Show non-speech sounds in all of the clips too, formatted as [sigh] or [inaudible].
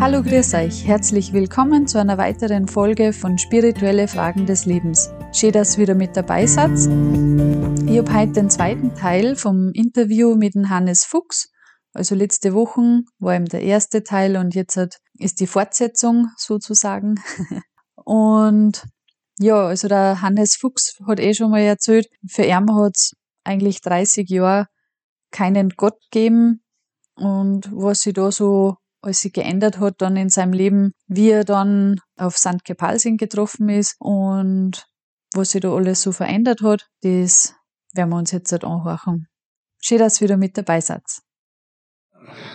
Hallo, grüß euch. Herzlich willkommen zu einer weiteren Folge von Spirituelle Fragen des Lebens. Schön, dass ihr wieder mit dabei seid. Ich habe heute den zweiten Teil vom Interview mit dem Hannes Fuchs. Also letzte Woche war eben der erste Teil und jetzt ist die Fortsetzung sozusagen. [laughs] Und ja, also der Hannes Fuchs hat eh schon mal erzählt, für ihn hat es eigentlich 30 Jahre keinen Gott gegeben und was sich da so alles sich geändert hat dann in seinem Leben, wie er dann auf St. Kepalsing getroffen ist und was sich da alles so verändert hat, das werden wir uns jetzt halt anhören. Schön, dass ihr wieder mit dabei seid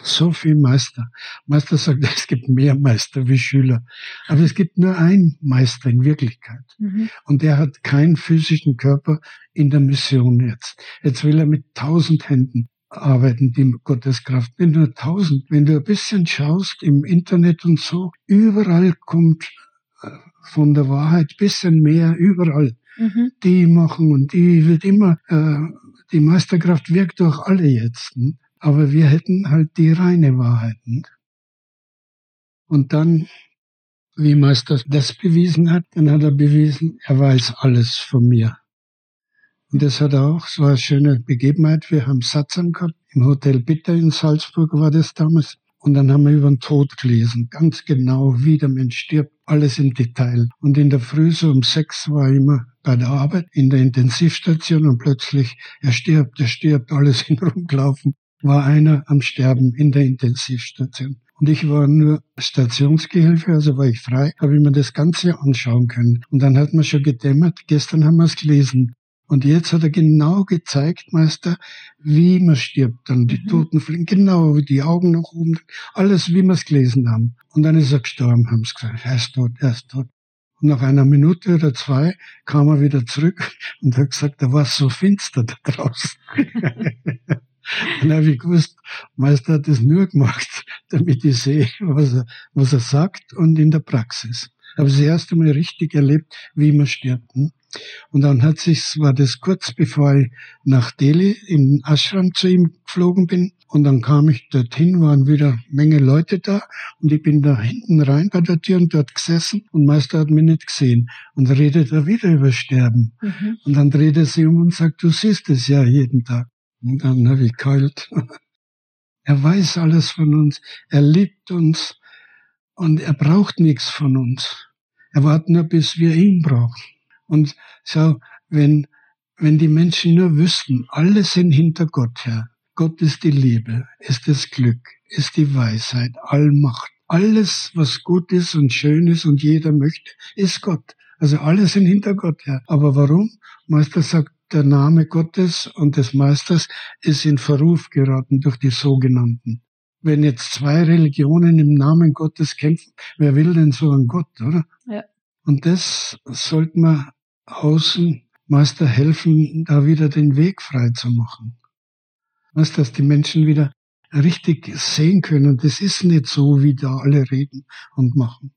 so viel Meister. Meister sagt, [laughs] es gibt mehr Meister wie Schüler. Aber es gibt nur einen Meister in Wirklichkeit. Mhm. Und der hat keinen physischen Körper in der Mission jetzt. Jetzt will er mit tausend Händen arbeiten, die Gotteskraft. Wenn du tausend, wenn du ein bisschen schaust im Internet und so, überall kommt äh, von der Wahrheit bisschen mehr, überall. Mhm. Die machen und die wird immer, äh, die Meisterkraft wirkt durch alle jetzt. Hm? Aber wir hätten halt die reine Wahrheit. Und dann, wie Meister das bewiesen hat, dann hat er bewiesen, er weiß alles von mir. Und das hat auch, es war eine schöne Begebenheit. Wir haben Satzang gehabt, im Hotel Bitter in Salzburg war das damals. Und dann haben wir über den Tod gelesen, ganz genau, wie der Mensch stirbt, alles im Detail. Und in der Früh, so um sechs, war ich immer bei der Arbeit in der Intensivstation und plötzlich, er stirbt, er stirbt, alles [laughs] in rumgelaufen war einer am Sterben in der Intensivstation. Und ich war nur Stationsgehilfe, also war ich frei, habe ich mir das Ganze anschauen können. Und dann hat man schon gedämmert, gestern haben wir es gelesen. Und jetzt hat er genau gezeigt, Meister, wie man stirbt. Dann die mhm. Toten fliegen, genau, wie die Augen nach oben, alles, wie wir es gelesen haben. Und dann ist er gestorben, haben sie gesagt. Er ist tot, er ist tot. Und nach einer Minute oder zwei kam er wieder zurück [laughs] und hat gesagt, da war es so finster da draußen. [laughs] Dann habe ich gewusst, Meister hat das nur gemacht, [laughs] damit ich sehe, was er, was er sagt und in der Praxis. Habe das erste Mal richtig erlebt, wie man stirbt. Hm? Und dann hat sich, war das kurz bevor ich nach Delhi in Ashram zu ihm geflogen bin. Und dann kam ich dorthin, waren wieder Menge Leute da und ich bin da hinten rein bei der Tür und dort gesessen und Meister hat mich nicht gesehen. Und redet er wieder über Sterben. Mhm. Und dann dreht er sich um und sagt, du siehst es ja jeden Tag. Und dann habe ich kalt. [laughs] Er weiß alles von uns. Er liebt uns. Und er braucht nichts von uns. Er wartet nur, bis wir ihn brauchen. Und so, wenn, wenn die Menschen nur wüssten, alle sind hinter Gott her. Gott ist die Liebe, ist das Glück, ist die Weisheit, Allmacht. Alles, was gut ist und schön ist und jeder möchte, ist Gott. Also alle sind hinter Gott her. Aber warum? Meister sagt, der Name Gottes und des Meisters ist in Verruf geraten durch die sogenannten. Wenn jetzt zwei Religionen im Namen Gottes kämpfen, wer will denn so einen Gott, oder? Ja. Und das sollte man außen Meister helfen, da wieder den Weg frei zu machen. Was, dass die Menschen wieder richtig sehen können. Das ist nicht so, wie da alle reden und machen.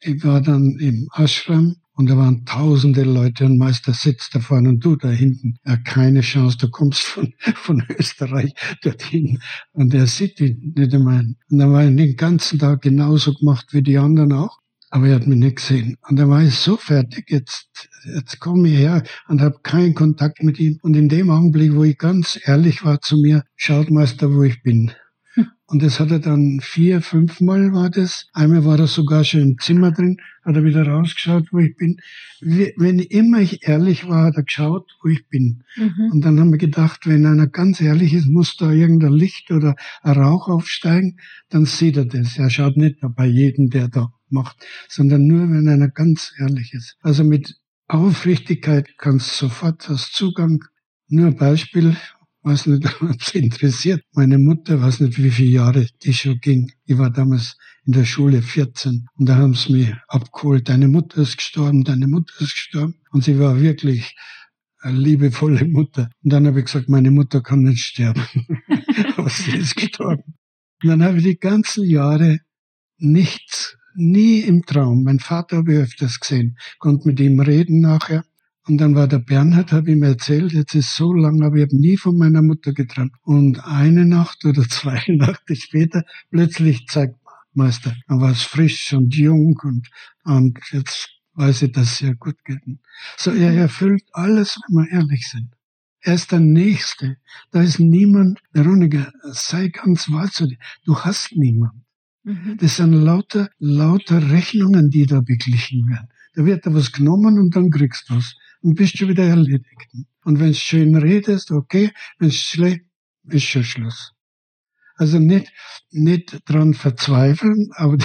Ich war dann im Ashram und da waren tausende Leute und Meister sitzt da vorne und du da hinten. Ja, keine Chance, du kommst von, [laughs] von Österreich dorthin. Und er sieht ihn nicht einmal. Und dann war er den ganzen Tag genauso gemacht wie die anderen auch. Aber er hat mich nicht gesehen. Und dann war ich so fertig, jetzt, jetzt komme ich her und habe keinen Kontakt mit ihm. Und in dem Augenblick, wo ich ganz ehrlich war zu mir, schaut Meister, wo ich bin. Und das hat er dann vier, fünfmal war das. Einmal war er sogar schon im Zimmer drin, hat er wieder rausgeschaut, wo ich bin. Wenn immer ich ehrlich war, hat er geschaut, wo ich bin. Mhm. Und dann haben wir gedacht, wenn einer ganz ehrlich ist, muss da irgendein Licht oder ein Rauch aufsteigen, dann sieht er das. Er schaut nicht bei jedem, der da macht, sondern nur, wenn einer ganz ehrlich ist. Also mit Aufrichtigkeit kannst du sofort hast Zugang. Nur ein Beispiel, weiß nicht, [laughs] es interessiert. Meine Mutter, weiß nicht, wie viele Jahre die schon ging. Ich war damals in der Schule 14 und da haben sie mich abgeholt. Deine Mutter ist gestorben, deine Mutter ist gestorben. Und sie war wirklich eine liebevolle Mutter. Und dann habe ich gesagt, meine Mutter kann nicht sterben. [laughs] Aber sie ist gestorben. Und dann habe ich die ganzen Jahre nichts, nie im Traum. Mein Vater habe ich öfters gesehen, konnte mit ihm reden nachher. Und dann war der Bernhard, habe ihm erzählt, jetzt ist so lang, aber ich habe nie von meiner Mutter geträumt. Und eine Nacht oder [laughs] zwei Nachten später, plötzlich zeigt Meister. Dann war es frisch und jung und, und jetzt weiß ich, dass es ihr gut geht. So, er erfüllt alles, wenn wir ehrlich sind. Er ist der Nächste. Da ist niemand, Veronika, sei ganz wahr zu dir. Du hast niemand. Mhm. Das sind lauter, lauter Rechnungen, die da beglichen werden. Da wird da was genommen und dann kriegst du was. Und bist schon wieder erledigt. Und wenn es schön redest, okay. Wenn es schlecht, ist schon Schluss. Also nicht, nicht dran verzweifeln, aber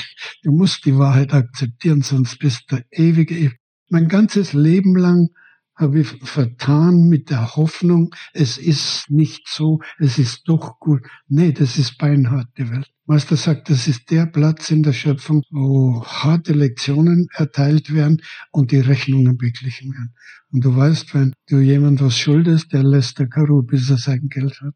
du musst die Wahrheit akzeptieren, sonst bist du ewige, mein ganzes Leben lang habe ich vertan mit der Hoffnung, es ist nicht so, es ist doch gut. Nee, das ist beinharte Welt. Meister sagt, das ist der Platz in der Schöpfung, wo harte Lektionen erteilt werden und die Rechnungen beglichen werden. Und du weißt, wenn du jemand was schuldest, der lässt der Karo, bis er sein Geld hat.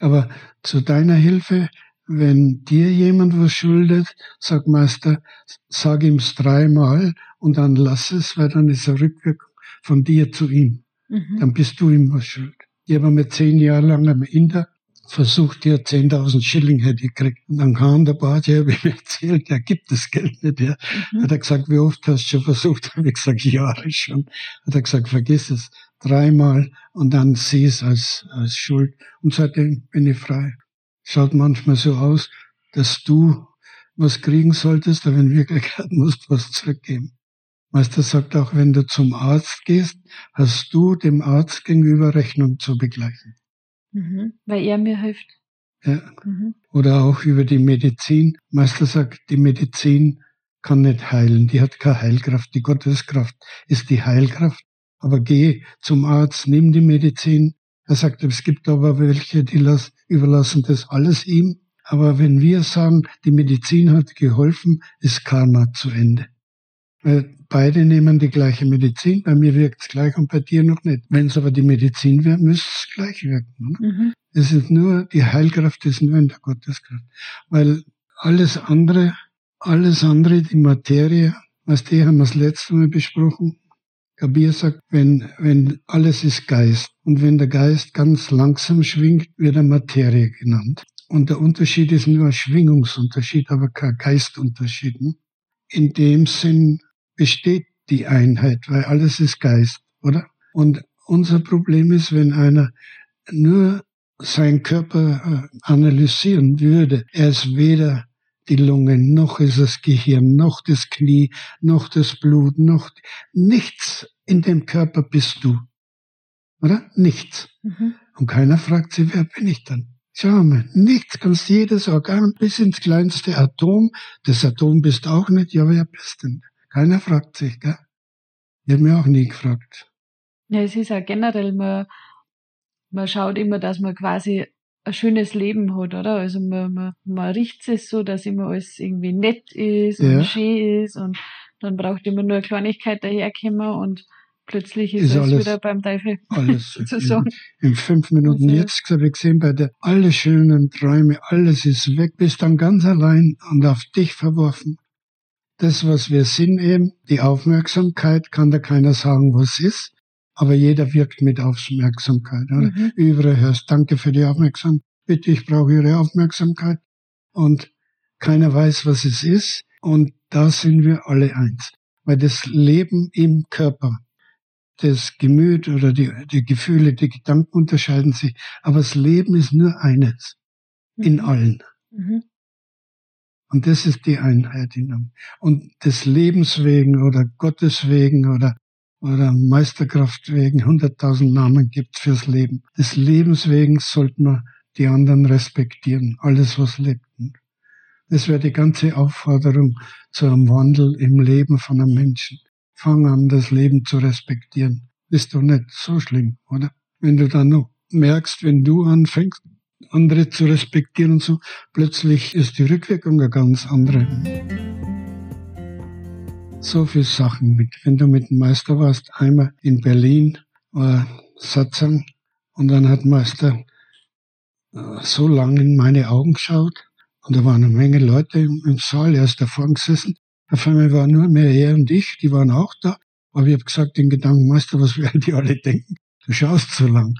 Aber zu deiner Hilfe, wenn dir jemand was schuldet, sag Meister, sag ihm's dreimal und dann lass es, weil dann ist er Rückwirkung von dir zu ihm. Mhm. Dann bist du ihm was schuld. Ich habe mir zehn Jahre lang am Inder versucht, dir 10.000 Schilling hätte ich gekriegt. Und dann kam der Bart, der habe [laughs] mir erzählt, der gibt das Geld nicht. Der mhm. hat er gesagt, wie oft hast du schon versucht? Habe ich gesagt, Jahre schon. Hat er gesagt, vergiss es. Dreimal und dann sieh es als, als Schuld. Und seitdem bin ich frei. Schaut manchmal so aus, dass du was kriegen solltest, aber in Wirklichkeit [laughs] musst du was zurückgeben. Meister sagt auch, wenn du zum Arzt gehst, hast du dem Arzt gegenüber Rechnung zu begleichen. Mhm, weil er mir hilft. Ja. Mhm. Oder auch über die Medizin. Meister sagt, die Medizin kann nicht heilen, die hat keine Heilkraft. Die Gotteskraft ist die Heilkraft. Aber geh zum Arzt, nimm die Medizin. Er sagt, es gibt aber welche, die las, überlassen das alles ihm. Aber wenn wir sagen, die Medizin hat geholfen, ist Karma zu Ende. Weil beide nehmen die gleiche Medizin. Bei mir wirkt es gleich und bei dir noch nicht. Wenn es aber die Medizin wäre, müsste es gleich wirken. Ne? Mhm. Es ist nur, die Heilkraft ist nur in der Gotteskraft. Weil alles andere, alles andere, die Materie, was die haben wir das letzte Mal besprochen. Kabir sagt, wenn, wenn alles ist Geist und wenn der Geist ganz langsam schwingt, wird er Materie genannt. Und der Unterschied ist nur ein Schwingungsunterschied, aber kein Geistunterschied. Ne? In dem Sinn besteht die Einheit, weil alles ist Geist, oder? Und unser Problem ist, wenn einer nur seinen Körper äh, analysieren würde, er ist weder die Lunge, noch ist das Gehirn, noch das Knie, noch das Blut, noch nichts in dem Körper bist du. Oder? Nichts. Mhm. Und keiner fragt sich, wer bin ich dann? Schau mal, nichts, kannst jedes Organ bis ins kleinste Atom, das Atom bist auch nicht, ja, wer bist denn? Keiner fragt sich, gell? Ich habe mir auch nie gefragt. Ja, es ist ja generell, man, man schaut immer, dass man quasi ein schönes Leben hat, oder? Also man, man, man richtet es so, dass immer alles irgendwie nett ist und schön ist und dann braucht immer nur eine Kleinigkeit daherkommen und plötzlich ist, ist alles, alles, wieder beim Teufel. Alles. [laughs] in, in, fünf Minuten also, jetzt habe ich gesehen, bei der alle schönen Träume, alles ist weg, bist dann ganz allein und auf dich verworfen das, was wir sind eben, die Aufmerksamkeit, kann da keiner sagen, was ist, aber jeder wirkt mit Aufmerksamkeit. Oder? Mhm. Überall hörst, danke für die Aufmerksamkeit, bitte, ich brauche Ihre Aufmerksamkeit. Und keiner weiß, was es ist. Und da sind wir alle eins. Weil das Leben im Körper, das Gemüt oder die, die Gefühle, die Gedanken unterscheiden sich. Aber das Leben ist nur eines. Mhm. In allen. Mhm. Und das ist die Einheit in ihm. Und des Lebens wegen oder Gottes wegen oder, oder Meisterkraft wegen, hunderttausend Namen gibt fürs Leben. Des Lebens wegen sollten wir die anderen respektieren, alles was lebt. Das wäre die ganze Aufforderung zu einem Wandel im Leben von einem Menschen. Fang an, das Leben zu respektieren. Ist doch nicht so schlimm, oder? Wenn du dann noch merkst, wenn du anfängst, andere zu respektieren und so, plötzlich ist die Rückwirkung eine ganz andere. So viele Sachen mit. Wenn du mit dem Meister warst, einmal in Berlin, war Satzang, und dann hat Meister äh, so lange in meine Augen geschaut, und da waren eine Menge Leute im Saal, er ist da vorne gesessen. Auf einmal waren nur mehr er und ich, die waren auch da. Aber ich habe gesagt, den Gedanken, Meister, was werden [laughs] die alle denken? Du schaust so lang.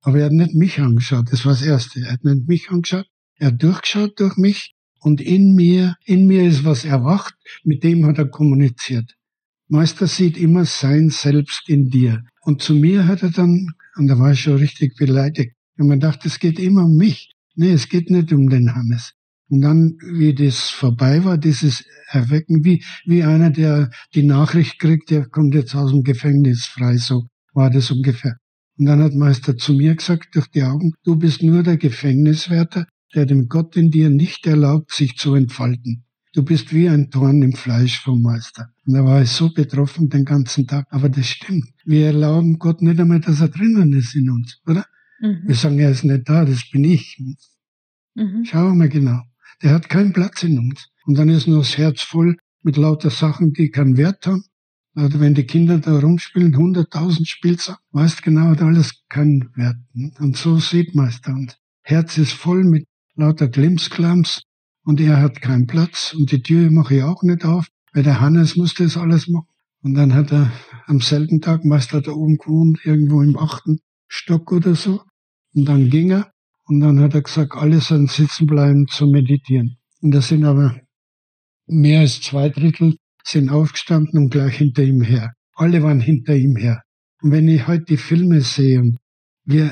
Aber er hat nicht mich angeschaut, das war das Erste. Er hat nicht mich angeschaut, er hat durchgeschaut durch mich Und in mir, in mir ist was erwacht, mit dem hat er kommuniziert. Meister sieht immer sein Selbst in dir. Und zu mir hat er dann, und da war ich schon richtig beleidigt, und man dachte, es geht immer um mich. Nee, es geht nicht um den Hannes. Und dann, wie das vorbei war, dieses Erwecken, wie, wie einer, der die Nachricht kriegt, der kommt jetzt aus dem Gefängnis frei, so war das ungefähr. Und dann hat Meister zu mir gesagt, durch die Augen, du bist nur der Gefängniswärter, der dem Gott in dir nicht erlaubt, sich zu entfalten. Du bist wie ein Dorn im Fleisch vom Meister. Und da war ich so betroffen den ganzen Tag. Aber das stimmt. Wir erlauben Gott nicht einmal, dass er drinnen ist in uns, oder? Mhm. Wir sagen, er ist nicht da, das bin ich. Mhm. Schauen wir genau. Der hat keinen Platz in uns. Und dann ist nur das Herz voll mit lauter Sachen, die keinen Wert haben. Oder wenn die Kinder da rumspielen, hunderttausend Spielsachen, weißt genau, hat alles keinen Wert. Und so sieht man es dann. Herz ist voll mit lauter Glimsklams und er hat keinen Platz und die Tür mache ich auch nicht auf, weil der Hannes muss das alles machen. Und dann hat er am selben Tag, meist hat er oben gewohnt, irgendwo im achten Stock oder so. Und dann ging er und dann hat er gesagt, alle sollen sitzen bleiben zu meditieren. Und da sind aber mehr als zwei Drittel sind aufgestanden und gleich hinter ihm her. Alle waren hinter ihm her. Und wenn ich heute die Filme sehe und wir,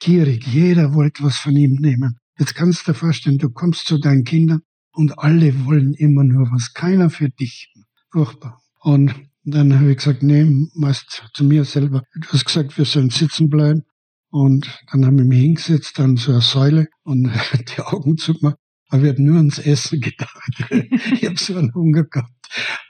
gierig, jeder wollte was von ihm nehmen. Jetzt kannst du dir vorstellen, du kommst zu deinen Kindern und alle wollen immer nur was. Keiner für dich. Furchtbar. Und dann habe ich gesagt, nee, meist zu mir selber. Du hast gesagt, wir sollen sitzen bleiben. Und dann haben wir mich hingesetzt an so eine Säule und [laughs] die Augen zugemacht. Aber ich habe nur ans Essen gedacht. ich habe so einen Hunger gehabt.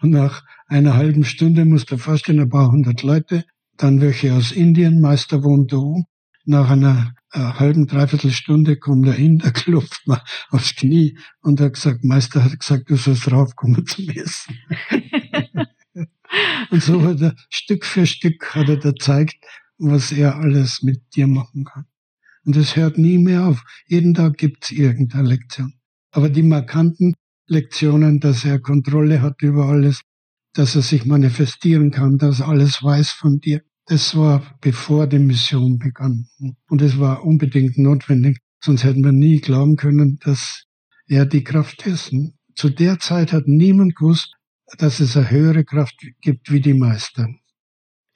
Und nach einer halben Stunde musste ich vorstellen, ein paar hundert Leute, dann welche aus Indien, Meister wohnt da oben. Nach einer äh, halben, dreiviertel Stunde kommt er in, der klopft mir aufs Knie und hat gesagt, Meister hat gesagt, du sollst raufkommen zum Essen. [laughs] und so hat er Stück für Stück hat er da gezeigt, was er alles mit dir machen kann. Und es hört nie mehr auf. Jeden Tag gibt's irgendeine Lektion. Aber die markanten Lektionen, dass er Kontrolle hat über alles, dass er sich manifestieren kann, dass er alles weiß von dir, das war bevor die Mission begann. Und es war unbedingt notwendig, sonst hätten wir nie glauben können, dass er die Kraft ist. Zu der Zeit hat niemand gewusst, dass es eine höhere Kraft gibt wie die Meister.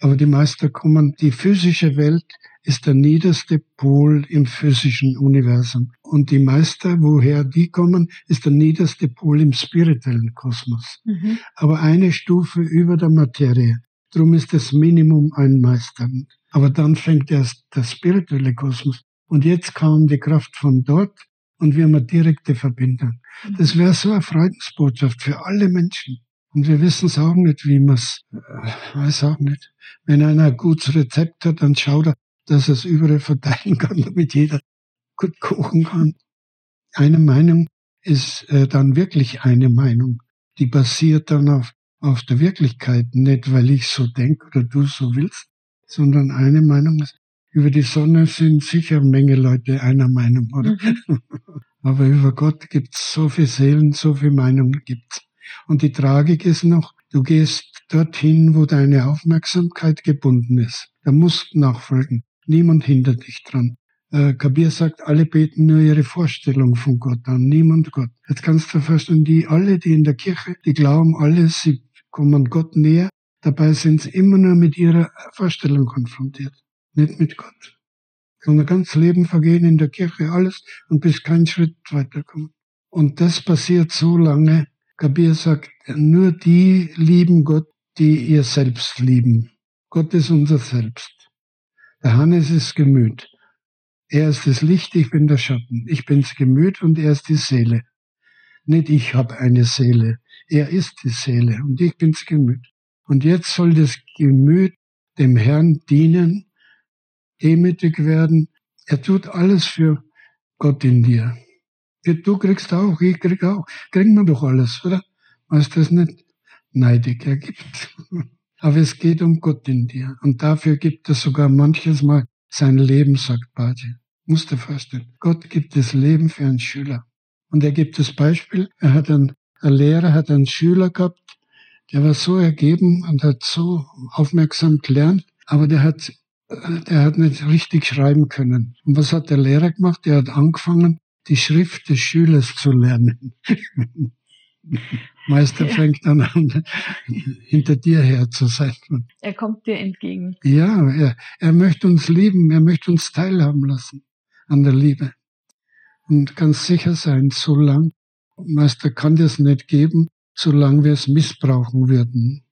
Aber die Meister kommen, die physische Welt ist der niederste Pol im physischen Universum. Und die Meister, woher die kommen, ist der niederste Pol im spirituellen Kosmos. Mhm. Aber eine Stufe über der Materie. Drum ist das Minimum ein Meister. Aber dann fängt erst der spirituelle Kosmos. Und jetzt kam die Kraft von dort und wir haben eine direkte Verbindung. Mhm. Das wäre so eine Freudensbotschaft für alle Menschen. Und wir wissen es auch nicht, wie man es, äh, weiß auch nicht. Wenn einer ein gutes Rezept hat, dann schaut er, dass er es überall verteilen kann, [laughs] damit jeder gut kochen kann. Eine Meinung ist äh, dann wirklich eine Meinung. Die basiert dann auf, auf der Wirklichkeit, nicht weil ich so denke oder du so willst, sondern eine Meinung ist, über die Sonne sind sicher eine Menge Leute einer Meinung, oder? Mhm. [laughs] Aber über Gott gibt's so viele Seelen, so viele Meinungen gibt's. Und die Tragik ist noch, du gehst dorthin, wo deine Aufmerksamkeit gebunden ist. Da musst nachfolgen. Niemand hindert dich dran. Äh, Kabir sagt, alle beten nur ihre Vorstellung von Gott an, niemand Gott. Jetzt kannst du verstehen, die alle, die in der Kirche, die glauben alle, sie kommen Gott näher, dabei sind sie immer nur mit ihrer Vorstellung konfrontiert, nicht mit Gott. Sondern ganz Leben vergehen in der Kirche, alles, und bis kein Schritt weiterkommen. Und das passiert so lange, Kabir sagt, nur die lieben Gott, die ihr Selbst lieben. Gott ist unser Selbst. Der Hannes ist Gemüt. Er ist das Licht, ich bin der Schatten. Ich bin's Gemüt und er ist die Seele. Nicht ich habe eine Seele. Er ist die Seele und ich bin's Gemüt. Und jetzt soll das Gemüt dem Herrn dienen, demütig werden. Er tut alles für Gott in dir. Du kriegst auch, ich krieg auch. Kriegen wir doch alles, oder? Weißt du das nicht? Neidig ergibt. [laughs] Aber es geht um Gott in dir. Und dafür gibt es sogar manches Mal sein Leben, sagt Badi. Musst du vorstellen. Gott gibt das Leben für einen Schüler. Und er gibt das Beispiel. Er hat einen, ein Lehrer hat einen Schüler gehabt, der war so ergeben und hat so aufmerksam gelernt, aber der hat, der hat nicht richtig schreiben können. Und was hat der Lehrer gemacht? Der hat angefangen, die Schrift des Schülers zu lernen. [laughs] Meister ja. fängt dann an, [laughs] hinter dir her zu sein. Er kommt dir entgegen. Ja, er, er möchte uns lieben, er möchte uns teilhaben lassen an der Liebe. Und ganz sicher sein, solange, Meister kann das nicht geben, solange wir es missbrauchen würden.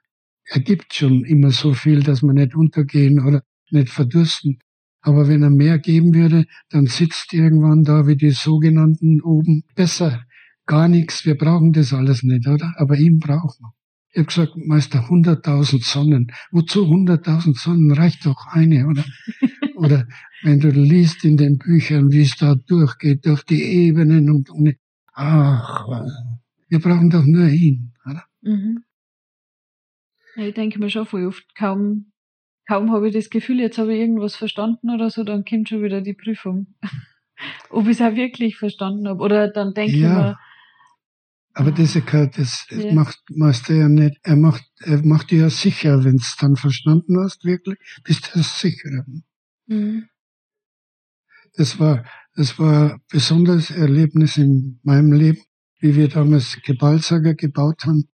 Er gibt schon immer so viel, dass wir nicht untergehen oder nicht verdursten. Aber wenn er mehr geben würde, dann sitzt irgendwann da wie die sogenannten oben besser gar nichts, wir brauchen das alles nicht, oder? Aber ihn brauchen wir. Ich habe gesagt, Meister, 100.000 Sonnen. Wozu 100.000 Sonnen? Reicht doch eine, oder? [laughs] oder wenn du liest in den Büchern, wie es da durchgeht, durch die Ebenen und, und ach, wir brauchen doch nur ihn, oder? Mhm. ich denke mir schon voll oft, kaum, kaum habe ich das Gefühl, jetzt habe ich irgendwas verstanden oder so, dann kommt schon wieder die Prüfung. [laughs] Ob ich es auch wirklich verstanden habe. Oder dann denke ja. ich mir, aber das, das ja. macht, du ja nicht. Er macht, er macht dir ja sicher, wenn es dann verstanden hast, wirklich, bist du sicher. Mhm. Das war, das war ein besonderes Erlebnis in meinem Leben, wie wir damals Gebalsager gebaut haben.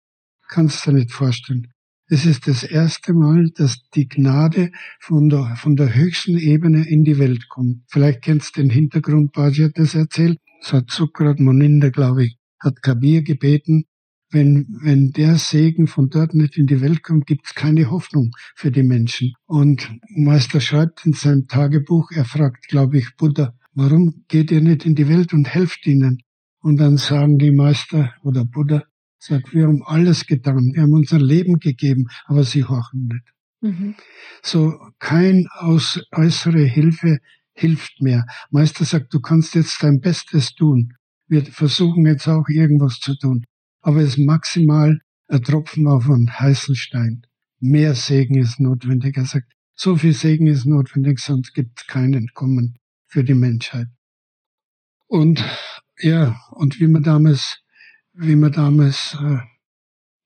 Kannst du dir nicht vorstellen. Es ist das erste Mal, dass die Gnade von der, von der höchsten Ebene in die Welt kommt. Vielleicht kennst du den Hintergrund, Baji hat das erzählt. Das hat Sukrat Moninde, glaube ich, hat Kabir gebeten, wenn, wenn der Segen von dort nicht in die Welt kommt, gibt es keine Hoffnung für die Menschen. Und Meister schreibt in seinem Tagebuch, er fragt, glaube ich, Buddha, warum geht ihr nicht in die Welt und helft ihnen? Und dann sagen die Meister oder Buddha, sagt, wir haben alles getan, wir haben unser Leben gegeben, aber sie horchen nicht. Mhm. So kein aus, äußere Hilfe hilft mehr. Meister sagt, du kannst jetzt dein Bestes tun, wir versuchen jetzt auch irgendwas zu tun. Aber es ist maximal ein Tropfen auf einen heißen Stein. Mehr Segen ist notwendig. Er sagt, so viel Segen ist notwendig, sonst gibt es kein Entkommen für die Menschheit. Und ja, und wie wir damals, wie wir damals äh,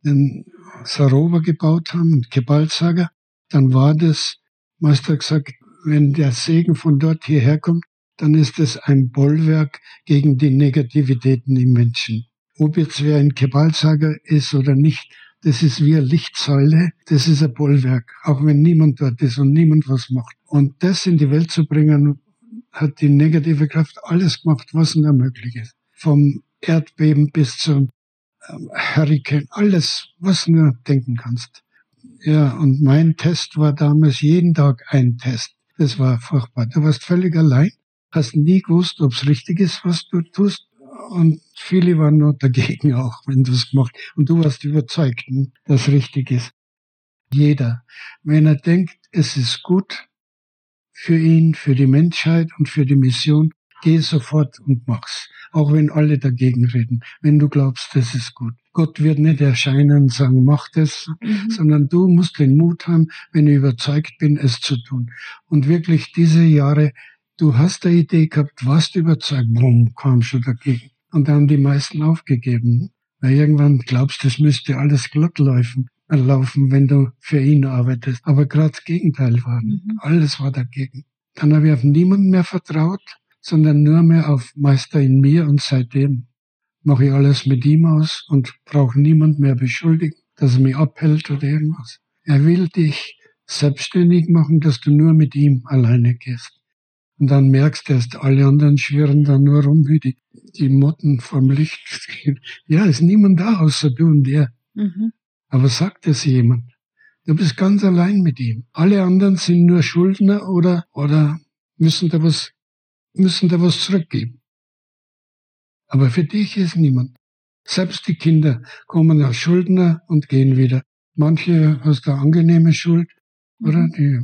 den Sarover gebaut haben, und Kebalsager, dann war das, Meister gesagt, wenn der Segen von dort hierher kommt, dann ist es ein Bollwerk gegen die Negativitäten im Menschen. Ob jetzt wer ein Kebalsager ist oder nicht, das ist wie eine Lichtsäule, das ist ein Bollwerk, auch wenn niemand dort ist und niemand was macht. Und das in die Welt zu bringen, hat die negative Kraft alles gemacht, was nur möglich ist. Vom Erdbeben bis zum ähm, Hurricane, alles, was nur denken kannst. Ja, und mein Test war damals jeden Tag ein Test. Das war furchtbar. Du warst völlig allein hast nie gewusst, ob es richtig ist, was du tust. Und viele waren nur dagegen auch, wenn du es gemacht Und du warst überzeugt, hm, dass es richtig ist. Jeder. Wenn er denkt, es ist gut für ihn, für die Menschheit und für die Mission, geh sofort und mach's. Auch wenn alle dagegen reden. Wenn du glaubst, das ist gut. Gott wird nicht erscheinen und sagen, mach das, mhm. sondern du musst den Mut haben, wenn ich überzeugt bin, es zu tun. Und wirklich diese Jahre du hast eine Idee gehabt, warst überzeugt, bumm, kam schon dagegen. Und dann haben die meisten aufgegeben. Weil irgendwann glaubst, du, es müsste alles glatt laufen, äh, laufen, wenn du für ihn arbeitest. Aber gerade das Gegenteil war. Mhm. Alles war dagegen. Dann habe ich auf niemanden mehr vertraut, sondern nur mehr auf Meister in mir und seitdem mache ich alles mit ihm aus und brauche niemand mehr beschuldigen, dass er mich abhält oder irgendwas. Er will dich selbstständig machen, dass du nur mit ihm alleine gehst. Und dann merkst du erst, alle anderen schwirren da nur rum wie die, die Motten vom Licht. ja, ist niemand da außer du und er. Mhm. Aber sagt es jemand? Du bist ganz allein mit ihm. Alle anderen sind nur Schuldner oder, oder müssen da was, müssen da was zurückgeben. Aber für dich ist niemand. Selbst die Kinder kommen als Schuldner und gehen wieder. Manche hast da angenehme Schuld, oder? Mhm. Die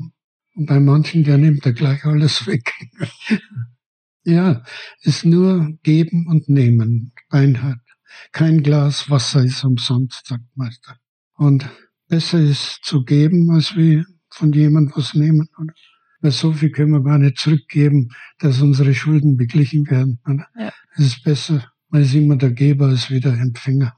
und bei manchen, der nimmt er gleich alles [laughs] weg. ja, ist nur geben und nehmen, beinhart. Kein Glas Wasser ist umsonst, sagt Meister. Und besser ist zu geben, als wie von jemand was nehmen. Oder? Weil so viel können wir gar nicht zurückgeben, dass unsere Schulden beglichen werden. Ja. Es ist besser, man ist immer der Geber als wie der Empfänger.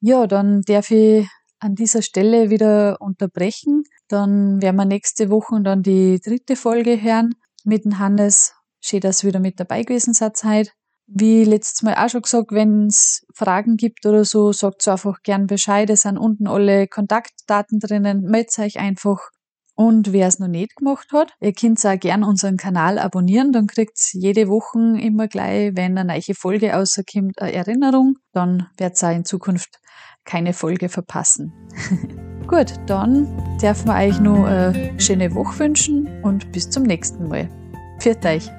Ja, dann darf ich an dieser Stelle wieder unterbrechen. Dann werden wir nächste Woche dann die dritte Folge hören mit dem Hannes. Schön, dass ihr wieder mit dabei gewesen seid heute. Wie letztes Mal auch schon gesagt, wenn es Fragen gibt oder so, sagt einfach gern Bescheid. Es sind unten alle Kontaktdaten drinnen. Meldet euch einfach. Und wer es noch nicht gemacht hat, ihr könnt auch gern unseren Kanal abonnieren, dann kriegt jede Woche immer gleich, wenn eine neue Folge rauskommt, eine Erinnerung. Dann wird ihr in Zukunft keine Folge verpassen. [laughs] Gut, dann darf man euch nur eine schöne Woche wünschen und bis zum nächsten Mal. Pfiat euch!